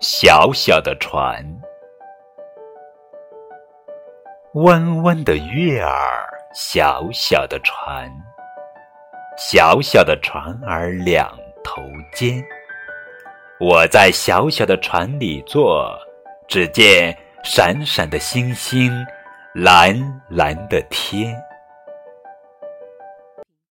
小小的船。弯弯的月儿小小的船。小小的船儿两头尖。我在小小的船里坐只见闪闪的星星蓝蓝的天。